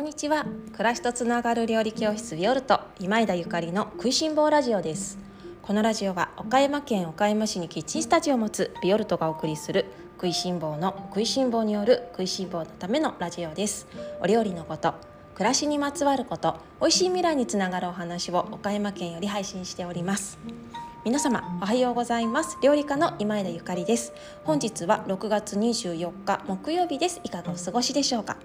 こんにちは。暮らしとつながる料理教室ビオルト今枝ゆかりの食いしん坊ラジオです。このラジオは岡山県岡山市にキッチンスタジオを持つビオルトがお送りする食いしん坊の食いしん坊による食いしん坊のためのラジオです。お料理のこと暮らしにまつわること美味しい未来につながるお話を岡山県より配信しております。皆様おはようございます。料理家の今枝ゆかりです。本日は6月24日木曜日です。いかがお過ごしでしょうか？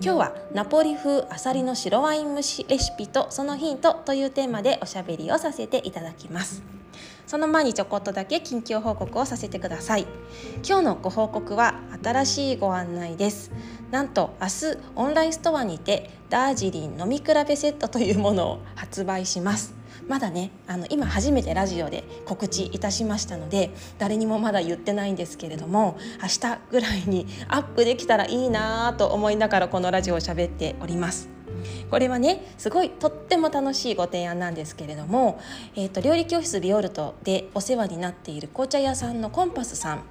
今日はナポリ風あさりの白ワイン蒸しレシピとそのヒントというテーマでおしゃべりをさせていただきます。その前にちょこっとだけ近況報告をさせてください。今日のご報告は新しいご案内です。なんと明日オンラインストアにてダージリン飲み比べセットというものを発売します。まだねあの今初めてラジオで告知いたしましたので誰にもまだ言ってないんですけれども明日ぐらいにアップできたらいいなと思いながらこのラジオを喋っております。これはねすごいとっても楽しいご提案なんですけれども、えーと、料理教室ビオルトでお世話になっている紅茶屋さんのコンパスさん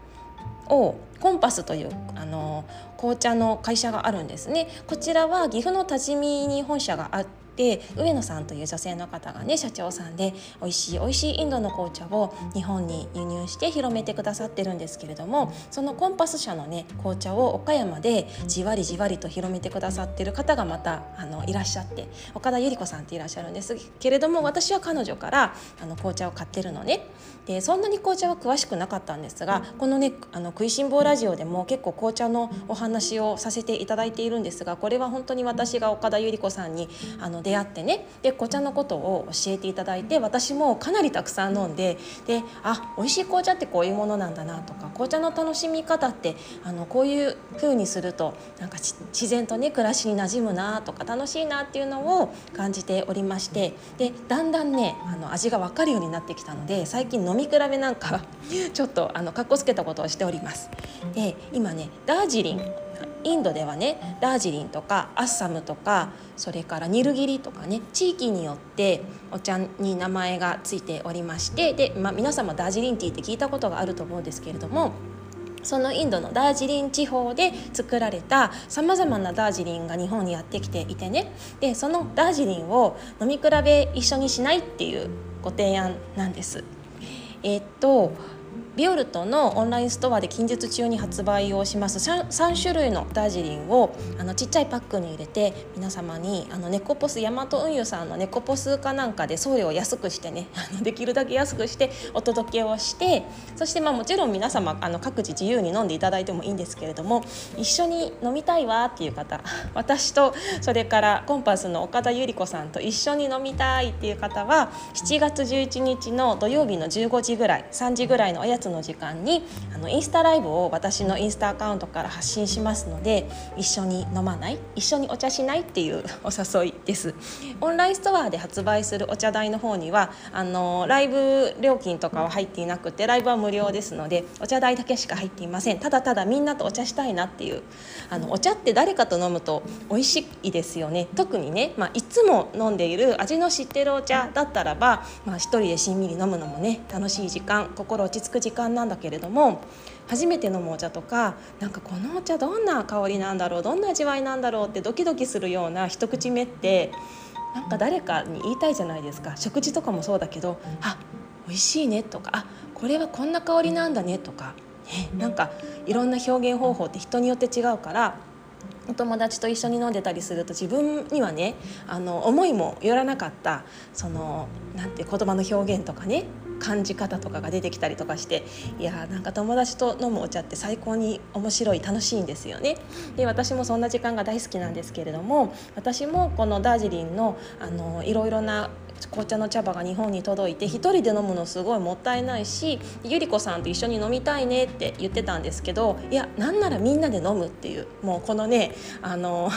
をコンパスというあの紅茶の会社があるんですねこちらは岐阜の多治見に本社があってで上野さんという女性の方がね社長さんで美味しい美味しいインドの紅茶を日本に輸入して広めてくださってるんですけれどもそのコンパス社のね紅茶を岡山でじわりじわりと広めてくださってる方がまたあのいらっしゃって岡田百合子さんっていらっしゃるんですけれども私は彼女からあの紅茶を買ってるのね。でそんなに紅茶は詳しくなかったんですがこのねあの食いしん坊ラジオでも結構紅茶のお話をさせていただいているんですがこれは本当に私が岡田百合子さんにあの出会ってねで紅茶のことを教えていただいて私もかなりたくさん飲んでであ美味しい紅茶ってこういうものなんだなとか紅茶の楽しみ方ってあのこういう風にするとなんか自然とね暮らしに馴染むなとか楽しいなっていうのを感じておりましてでだんだんねあの味が分かるようになってきたので最近飲み比べなんかちょっとあのかっこつけたことをしております。で今ねダージリンインドではねダージリンとかアッサムとかそれからニルギリとかね地域によってお茶に名前がついておりましてで、まあ、皆様ダージリンティーって聞いたことがあると思うんですけれどもそのインドのダージリン地方で作られたさまざまなダージリンが日本にやってきていてねでそのダージリンを飲み比べ一緒にしないっていうご提案なんです。えー、っとビオルトのオンラインストアで近日中に発売をします。3, 3種類のダージリンをあのちっちゃいパックに入れて皆様にあのネコポスヤマト運輸さんのネコポスかなんかで送料を安くしてね あのできるだけ安くしてお届けをしてそしてまあもちろん皆様あの各自自由に飲んでいただいてもいいんですけれども一緒に飲みたいわっていう方 私とそれからコンパスの岡田由里子さんと一緒に飲みたいっていう方は7月11日の土曜日の15時ぐらい3時ぐらいのおやつの時間にあのインスタライブを私のインスタアカウントから発信しますので一緒に飲まない一緒にお茶しないっていうお誘いです。オンラインストアで発売するお茶代の方にはあのライブ料金とかは入っていなくてライブは無料ですのでお茶代だけしか入っていません。ただただみんなとお茶したいなっていうあのお茶って誰かと飲むと美味しいですよね。特にね、まあ、いつも飲んでいる味の知ってるお茶だったらば、まあ、一人でしんみり飲むのもね楽しい時間心落ち着く時間なんだけれども初めて飲むお茶とかなんかこのお茶どんな香りなんだろうどんな味わいなんだろうってドキドキするような一口目ってなんか誰かに言いたいじゃないですか。食事とかもそうだけどあ美味しいねとかあこれはこんな香りなんだねとか、ね、なんかいろんな表現方法って人によって違うからお友達と一緒に飲んでたりすると自分にはねあの思いもよらなかったそのなんて言葉の表現とかね感じ方とかが出てきたりとかしていやーなんか友達と飲むお茶って最高に面白い楽しいんですよね。で私もそんな時間が大好きなんですけれども私もこのダージリンのあのいろいろな紅茶の茶葉が日本に届いて1人で飲むのすごいもったいないしゆり子さんと一緒に飲みたいねって言ってたんですけどいやなんならみんなで飲むっていうもうこのねあの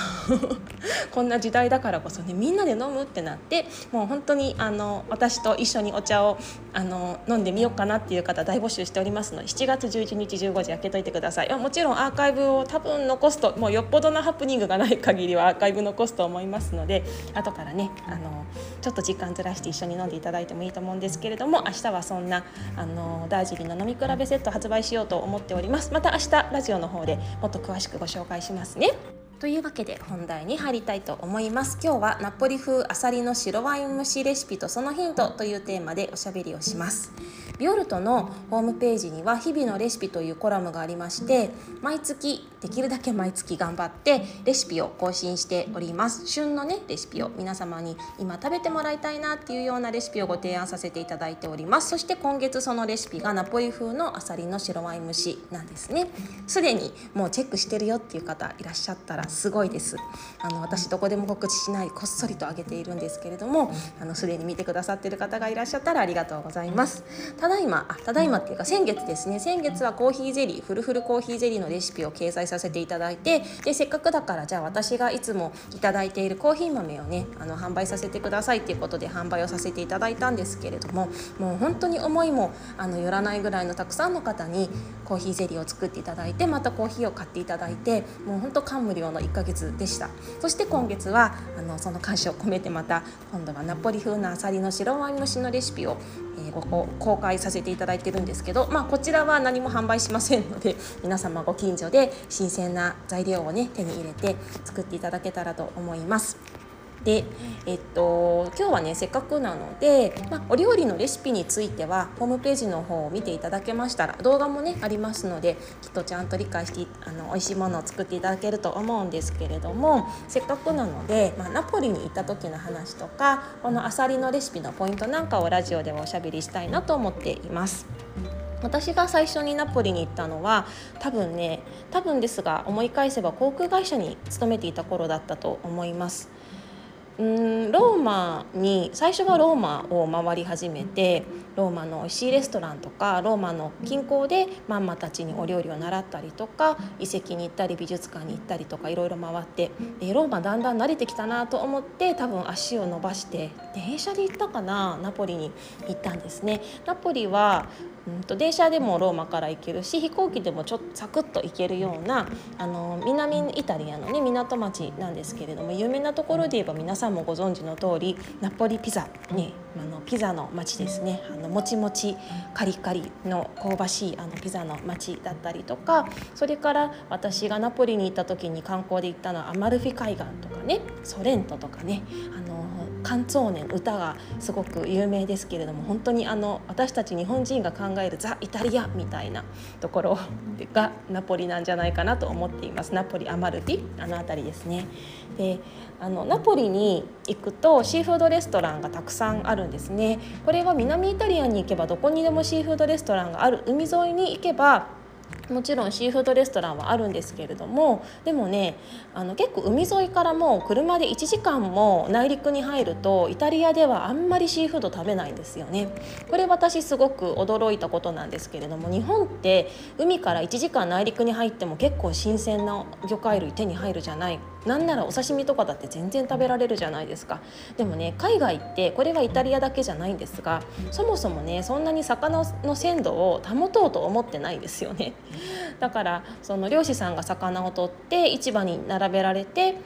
こんな時代だからこそねみんなで飲むってなってもう本当にあの私と一緒にお茶をあのの飲んでみようかなっていう方大募集しておりますので7月11日15時開けといてください。もちろんアーカイブを多分残すともうよっぽどのハプニングがない限りはアーカイブ残すと思いますので後からねあのちょっと時間ずらして一緒に飲んでいただいてもいいと思うんですけれども明日はそんなあのダージリンの飲み比べセット発売しようと思っております。また明日ラジオの方でもっと詳しくご紹介しますね。というわけで本題に入りたいと思います。今日はナポリ風あさりの白ワイン蒸しレシピとそのヒントというテーマでおしゃべりをします。ビオルトのホームページには日々のレシピというコラムがありまして毎月できるだけ毎月頑張ってレシピを更新しております。旬のねレシピを皆様に今食べてもらいたいなっていうようなレシピをご提案させていただいております。そして今月そのレシピがナポリ風のあさりの白ワイン蒸しなんですね。すでにもうチェックしてるよっていう方いらっしゃったらすごいです。あの私どこでも告知しないこっそりと上げているんですけれどもあのすでに見てくださってる方がいらっしゃったらありがとうございます。ただいまあただいまっていうか先月ですね。先月はコーヒーゼリーフルフルコーヒーゼリーのレシピを掲載させていただいてでせっかくだからじゃあ私がいつもいただいているコーヒー豆をねあの販売させてくださいっていうことで販売をさせていただいたんですけれどももう本当に思いもあのよらないぐらいのたくさんの方にコーヒーゼリーを作っていただいてまたコーヒーを買っていただいてもう本当感無量の1ヶ月でしたそして今月はあのその感謝を込めてまた今度はナポリ風のあさりの白ワイン蒸しのレシピを、えー、ご公開させていただいてるんですけど、まあ、こちらは何も販売しませんので皆様ご近所で新鮮な材料をね手に入れて作っていただけたらと思います。で、えっと、今日はねせっかくなので、まあ、お料理のレシピについてはホームページの方を見ていただけましたら動画もねありますのできっとちゃんと理解してあの美味しいものを作っていただけると思うんですけれどもせっかくなので、まあ、ナポリに行った時の話とかこのあさりのレシピのポイントなんかをラジオではおしゃべりしたいなと思っています。私が最初にナポリに行ったのは多分ね多分ですが思い返せば航空会社に勤めていた頃だったと思います。うんローマに最初はローマを回り始めてローマの美味しいレストランとかローマの近郊でマンマたちにお料理を習ったりとか遺跡に行ったり美術館に行ったりとかいろいろ回ってでローマだんだん慣れてきたなと思って多分足を伸ばして電車で行ったかなナポリに行ったんですね。ナポリはうんと電車でもローマから行けるし飛行機でもちょっとサクッと行けるようなあの南イタリアの、ね、港町なんですけれども有名なところで言えば皆さんもご存知の通りナポリピザ、ね、あのピザの町ですね。あのもちもちカリカリの香ばしいあのピザの町だったりとかそれから私がナポリに行った時に観光で行ったのはアマルフィ海岸とかねソレントとかねあのカンツォーネン歌がすごく有名ですけれども本当にあの私たち日本人が考えるザ・イタリアみたいなところがナポリなんじゃないかなと思っています。ナポリアマルフィあの辺りですね。であのナポリに行くとシーフードレストランがたくさんあるんですね。これは南イタリアに行けばどこにでもシーフードレストランがある海沿いに行けばもちろんシーフードレストランはあるんですけれどもでもねあの結構海沿いからもう車で1時間も内陸に入るとイタリアではあんまりシーフード食べないんですよね。これ私すごく驚いたことなんですけれども日本って海から1時間内陸に入っても結構新鮮な魚介類手に入るじゃないなんならお刺身とかだって全然食べられるじゃないですかでもね海外ってこれはイタリアだけじゃないんですがそもそもねそんなに魚の鮮度を保とうと思ってないですよねだからその漁師さんが魚を取って市場に並べられて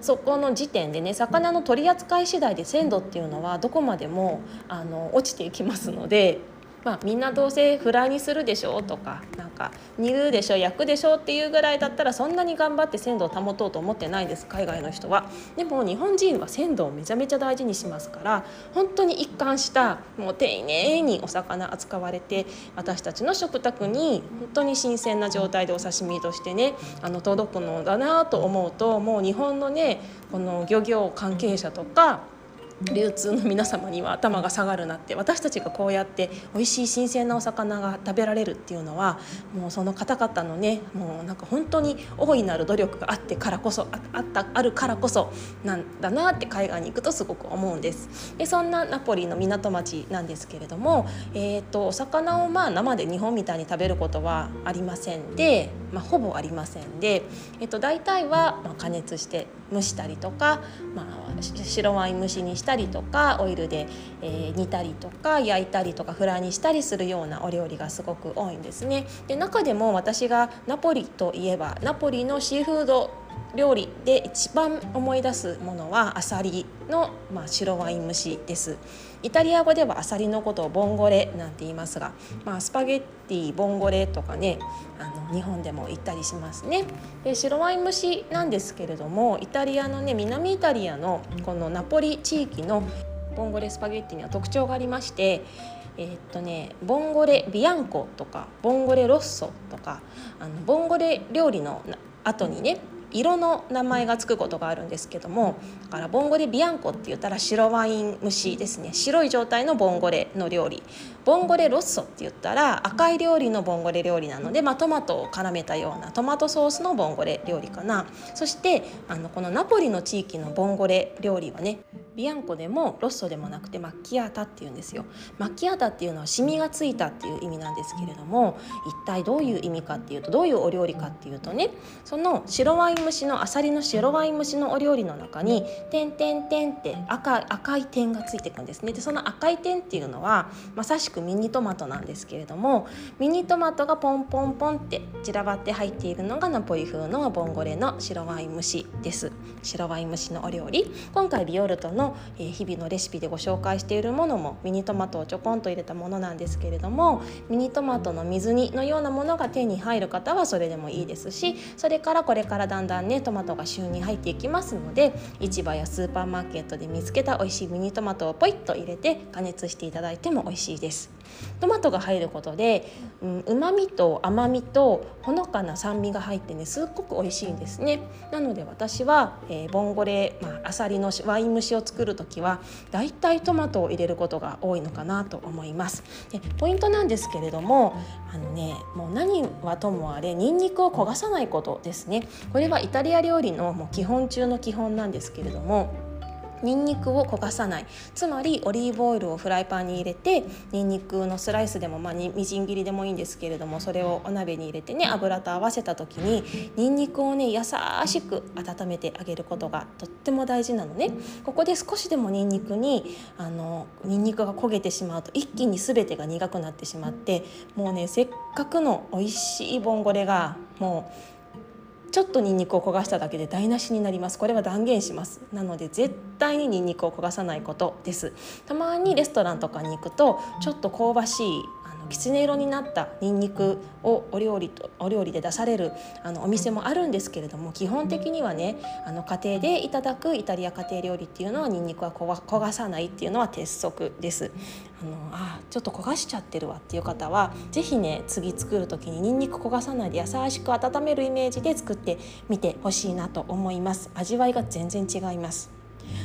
そこの時点でね魚の取り扱い次第で鮮度っていうのはどこまでもあの落ちていきますので。まあ、みんなどうせフライにするでしょうとかなんか煮るでしょ焼くでしょっていうぐらいだったらそんなに頑張って鮮度を保とうと思ってないです海外の人は。でも日本人は鮮度をめちゃめちゃ大事にしますから本当に一貫したもう丁寧にお魚扱われて私たちの食卓に本当に新鮮な状態でお刺身としてねあの届くのだなと思うともう日本のねこの漁業関係者とか流通の皆様には頭が下がるなって私たちがこうやって美味しい新鮮なお魚が食べられるっていうのはもうその方々のねもうなんか本当に大いなる努力があってからこそあったあるからこそなんだなって海外に行くとすごく思うんです。でそんなナポリの港町なんですけれども、えーと、お魚をまあ生で日本みたいに食べることはありませんで、まあ、ほぼありませんで、えーと、大体はま加熱して蒸したりとか、まあ、白ワイン蒸しにしてたりとかオイルで、えー、煮たりとか焼いたりとかフライにしたりするようなお料理がすごく多いんですね。で中でも私がナポリといえばナポリのシーフード料理で一番思い出すものはアサリの、まあ、白ワイン蒸しですイタリア語ではアサリのことをボンゴレなんて言いますが、まあ、スパゲッティボンゴレとかねあの日本でも言ったりしますね。で白ワイン蒸しなんですけれどもイタリアのね南イタリアのこのナポリ地域のボンゴレスパゲッティには特徴がありましてえー、っとねボンゴレビアンコとかボンゴレロッソとかあのボンゴレ料理の後にね色の名前がつくことがあるんですけどもだからボンゴレビアンコって言ったら白ワイン蒸しですね。白い状態のボンゴレの料理。ボンゴレロッソって言ったら赤い料理のボンゴレ料理なので、まあ、トマトを絡めたようなトマトソースのボンゴレ料理かな。そしてあのこのナポリの地域のボンゴレ料理はねビアンコでもロッソでもなくてマッキアータっていうんですよ。マッキアータっていうのはシミがついたっていう意味なんですけれども一体どういう意味かっていうとどういうお料理かっていうとねその白ワイン蒸しのあさりの白ワイン蒸しのお料理の中に点点点って赤赤い点がついていくんですね。でその赤い点っていうのはまさしくミニトマトなんですけれどもミニトマトがポンポンポンって散らばって入っているのがナポリ風のボンゴレの白ワイン蒸しです。白ワイン蒸しのお料理。今回ビオルトの日々のレシピでご紹介しているものもミニトマトをちょこんと入れたものなんですけれどもミニトマトの水煮のようなものが手に入る方はそれでもいいですしそれからこれからだんだんねトマトが旬に入っていきますので市場やスーパーマーケットで見つけた美味しいミニトマトをポイッと入れて加熱していただいても美味しいです。トマトが入ることでうま、みと甘みとほのかな酸味が入ってねすっごく美味しいんですね。なので私は、えー、ボンゴレ、まあ、アサリのワイン蒸しを作る時はだいたいトマトを入れることが多いのかなと思います。でポイントなんですけれどもあのねもう何はともあれニンニクを焦がさないことですね。これはイタリア料理のもう基本中の基本なんですけれどもニンニクを焦がさない。つまりオリーブオイルをフライパンに入れてニンニクのスライスでも、まあ、みじん切りでもいいんですけれどもそれをお鍋に入れてね油と合わせた時にニンニクをね優しく温めてあげることがとっても大事なのね。ここで少しでもニンニクにあのニンニクが焦げてしまうと一気に全てが苦くなってしまってもうねせっかくの美味しいボンゴレがもうちょっとニンニクを焦がしただけで台無しになります。これは断言します。なので絶対にニンニクを焦がさないことです。たまにレストランとかに行くとちょっと香ばしいきつね色になったニンニクをお料理とお料理で出されるあのお店もあるんですけれども基本的にはねあの家庭でいただくイタリア家庭料理っていうのはニンニクは焦がさないっていうのは鉄則です。あのあちょっと焦がしちゃってるわっていう方は是非ね次作る時にニンニク焦がさないで優しく温めるイメージで作ってみてほしいなと思います味わいが全然違います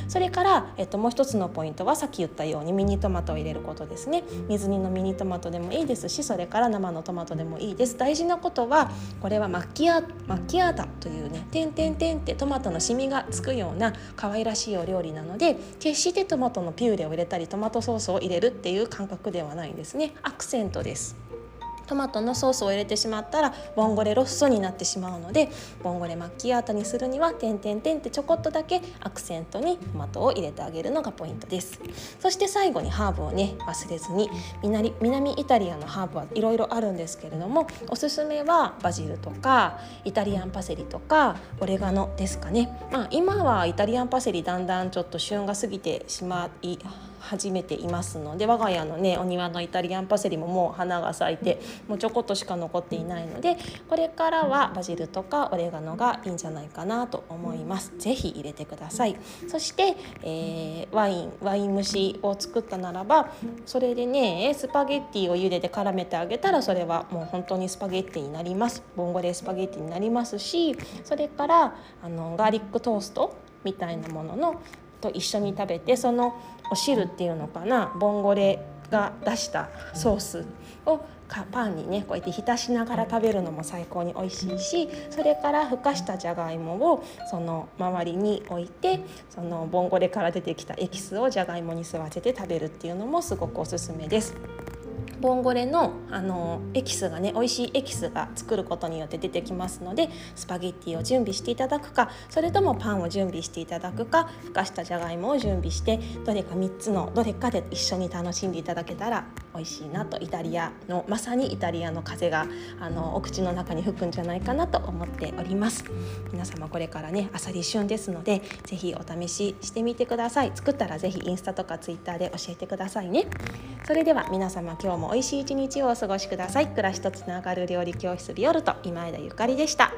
それから、えっと、もう一つのポイントはさっき言ったようにミニトマトを入れることですね。水煮のミニトマトでもいいです。しそれから生のトマトでもいいです。大事なことはこれはマッキアマキアータというね点点点ってトマトのシミがつくような可愛らしいお料理なので決してトマトのピューレを入れたりトマトソースを入れるっていう感覚ではないんですねアクセントですトマトのソースを入れてしまったらボンゴレロッソになってしまうのでボンゴレマッキアータにするには点点点ってちょこっとだけアクセントにトマトを入れてあげるのがポイントです。そして最後にハーブをね忘れずに南南イタリアのハーブはいろいろあるんですけれどもおすすめはバジルとかイタリアンパセリとかオレガノですかね。まあ今はイタリアンパセリだんだんちょっと旬が過ぎてしまい始めていますので我が家のねお庭のイタリアンパセリももう花が咲いてもうちょこっとしか残っていないのでこれからはバジルとかオレガノがいいんじゃないかなと思います。是非入れてください。そして、えー、ワインワイン蒸しを作ったならばそれでねスパゲッティを茹でて絡めてあげたらそれはもう本当にスパゲッティになります。ボンゴレスパゲッティになりますしそれからあのガーリックトーストみたいなもののと一緒に食べてそのお汁っていうのかな？ボンゴレが出したソースをパンにねこうやって浸しながら食べるのも最高に美味しいしそれからふかしたじゃがいもをその周りに置いてそのボンゴレから出てきたエキスをじゃがいもに吸わせて食べるっていうのもすごくおすすめです。ボンゴレのあのエキスがね美味しいエキスが作ることによって出てきますのでスパゲッティを準備していただくかそれともパンを準備していただくかふかしたじゃがいもを準備してどれか3つのどれかで一緒に楽しんでいただけたら美味しいなとイタリアのまさにイタリアの風があのお口の中に吹くんじゃないかなと思っております。皆様これからねあさり旬ですのでぜひお試ししてみてください。作ったらぜひインスタとかツイッターで教えてくださいね。それでは皆様今日も美味しい一日をお過ごしください。暮らしとつながる料理教室ビオルト今枝ゆかりでした。